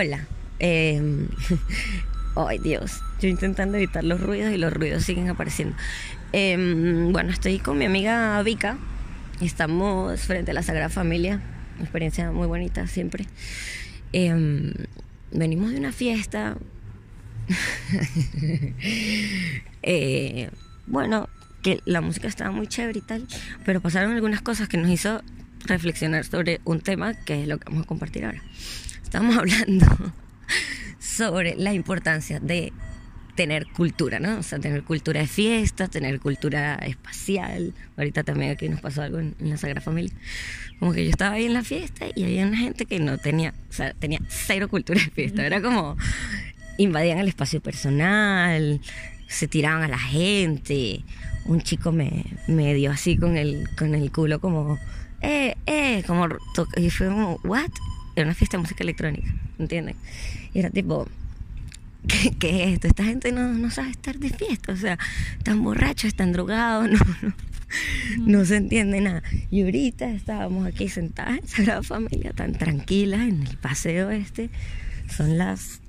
Hola. Eh, Ay, Dios. Yo intentando evitar los ruidos y los ruidos siguen apareciendo. Em, bueno, estoy con mi amiga Vika. Estamos frente a la Sagrada Familia. Experiencia muy bonita siempre. Em, venimos de una fiesta. Eh, bueno, que la música estaba muy chévere y tal, pero pasaron algunas cosas que nos hizo reflexionar sobre un tema que es lo que vamos a compartir ahora. Estamos hablando sobre la importancia de tener cultura, ¿no? O sea, tener cultura de fiesta, tener cultura espacial. Ahorita también aquí nos pasó algo en, la Sagrada Familia. Como que yo estaba ahí en la fiesta y había una gente que no tenía, o sea, tenía cero cultura de fiesta. Era como invadían el espacio personal, se tiraban a la gente. Un chico me, me dio así con el, con el culo como, eh, eh, como, y fue como, what? Era una fiesta de música electrónica, ¿entienden? Y era tipo, ¿qué, qué es esto? Esta gente no, no, sabe estar de fiesta, o sea, están borrachos, están drogados, no, no, no se entiende nada. Y ahorita estábamos aquí sentadas en Sagrada Familia, tan tranquilas en el paseo este. Son las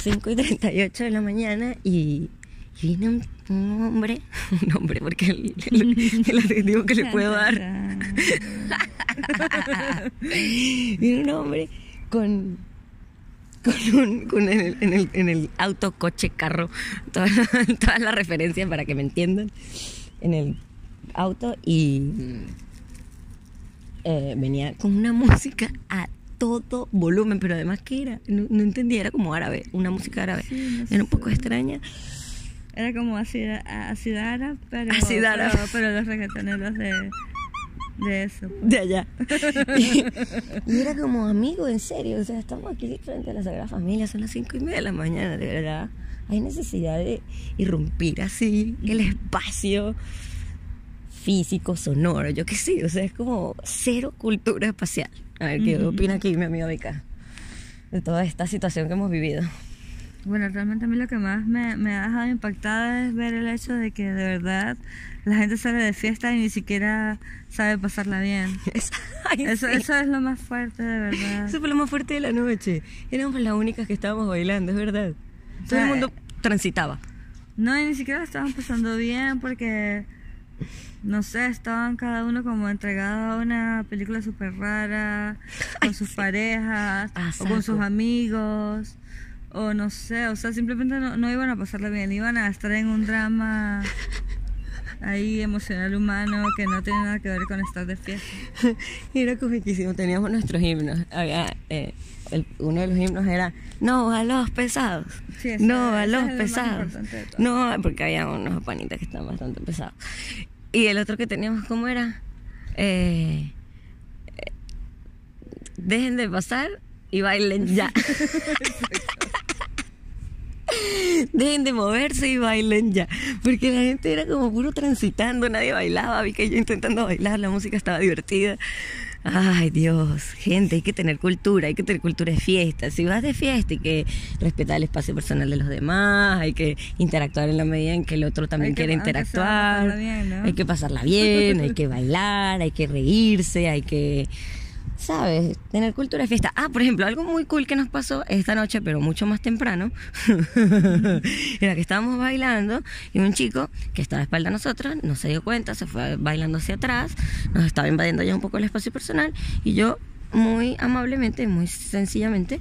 5 y 38 de la mañana y, y vino un, un, hombre, un hombre, porque el, el, el adjetivo que le puedo dar. vino un hombre con con, un, con el, en, el, en el auto, coche, carro, todas toda las referencias para que me entiendan, en el auto y eh, venía con una música a todo volumen, pero además que era, no, no entendía, era como árabe, una música árabe, sí, no sé era un poco extraña. Era como árabe, pero, pero, pero los reggaetoneros de de eso. De allá. y, y, era como amigo, en serio. O sea, estamos aquí frente a la Sagrada Familia, son las cinco y media de la mañana, de verdad. Hay necesidad de irrumpir así el espacio físico, sonoro, yo qué sé. O sea, es como cero cultura espacial. A ver, ¿qué uh -huh. opina aquí mi amiga Vika? De toda esta situación que hemos vivido. Bueno, realmente a mí lo que más me, me, ha dejado impactada es ver el hecho de que de verdad la gente sale de fiesta y ni siquiera sabe pasarla bien. Ay, eso, sí. eso es lo más fuerte, de verdad. Eso fue lo más fuerte de la noche. Éramos las únicas que estábamos bailando, es verdad. Todo o sea, el mundo transitaba. No, y ni siquiera estaban pasando bien porque, no sé, estaban cada uno como entregado a una película súper rara, con Ay, sus sí. parejas, ah, o con sus amigos o no sé, o sea, simplemente no, no, iban a pasarla bien, iban a estar en un drama ahí emocional humano que no tiene nada que ver con estar de fiesta. Era comiquísimo, teníamos nuestros himnos. Había, eh, el, uno de los himnos era No a los pesados. Sí, no a los pesados. No, porque había unos panitas que estaban bastante pesados. Y el otro que teníamos, ¿cómo era? Eh, eh, dejen de pasar y bailen ya. Dejen de moverse y bailen ya. Porque la gente era como puro transitando, nadie bailaba. Vi que yo intentando bailar, la música estaba divertida. Ay Dios, gente, hay que tener cultura, hay que tener cultura de fiesta. Si vas de fiesta, hay que respetar el espacio personal de los demás, hay que interactuar en la medida en que el otro también quiere interactuar. Bien, ¿no? Hay que pasarla bien, hay que bailar, hay que reírse, hay que ¿sabes? Tener cultura de fiesta. Ah, por ejemplo, algo muy cool que nos pasó esta noche, pero mucho más temprano, era que estábamos bailando y un chico que estaba a espalda a nosotros no se dio cuenta, se fue bailando hacia atrás, nos estaba invadiendo ya un poco el espacio personal y yo muy amablemente, muy sencillamente,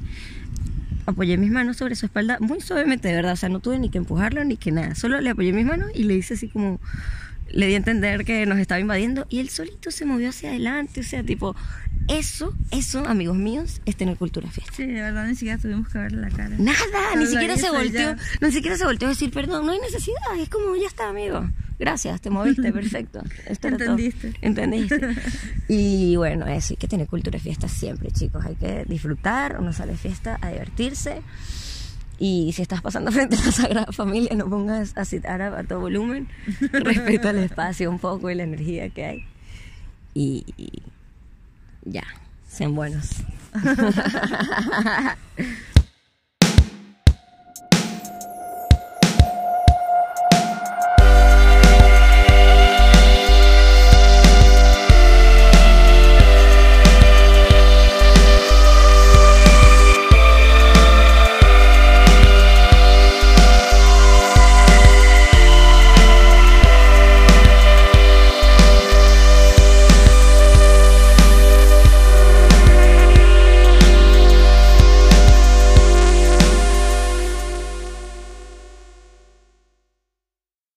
apoyé mis manos sobre su espalda muy suavemente, de verdad, o sea, no tuve ni que empujarlo ni que nada, solo le apoyé mis manos y le hice así como le di a entender que nos estaba invadiendo y él solito se movió hacia adelante, o sea, tipo, eso, eso, amigos míos, es tener cultura fiesta. Sí, de verdad, ni siquiera tuvimos que verle la cara. Nada, Pero ni siquiera se volteó, ya. ni siquiera se volteó a decir, perdón, no hay necesidad, es como, ya está, amigo. Gracias, te moviste, perfecto. Esto Entendiste. Entendiste. Y bueno, eso, hay que tener cultura de fiesta siempre, chicos. Hay que disfrutar, uno sale de fiesta a divertirse. Y si estás pasando frente a la Sagrada Familia, no pongas a citar a, a todo volumen. Respeta el espacio un poco y la energía que hay. Y, y ya, sean buenos.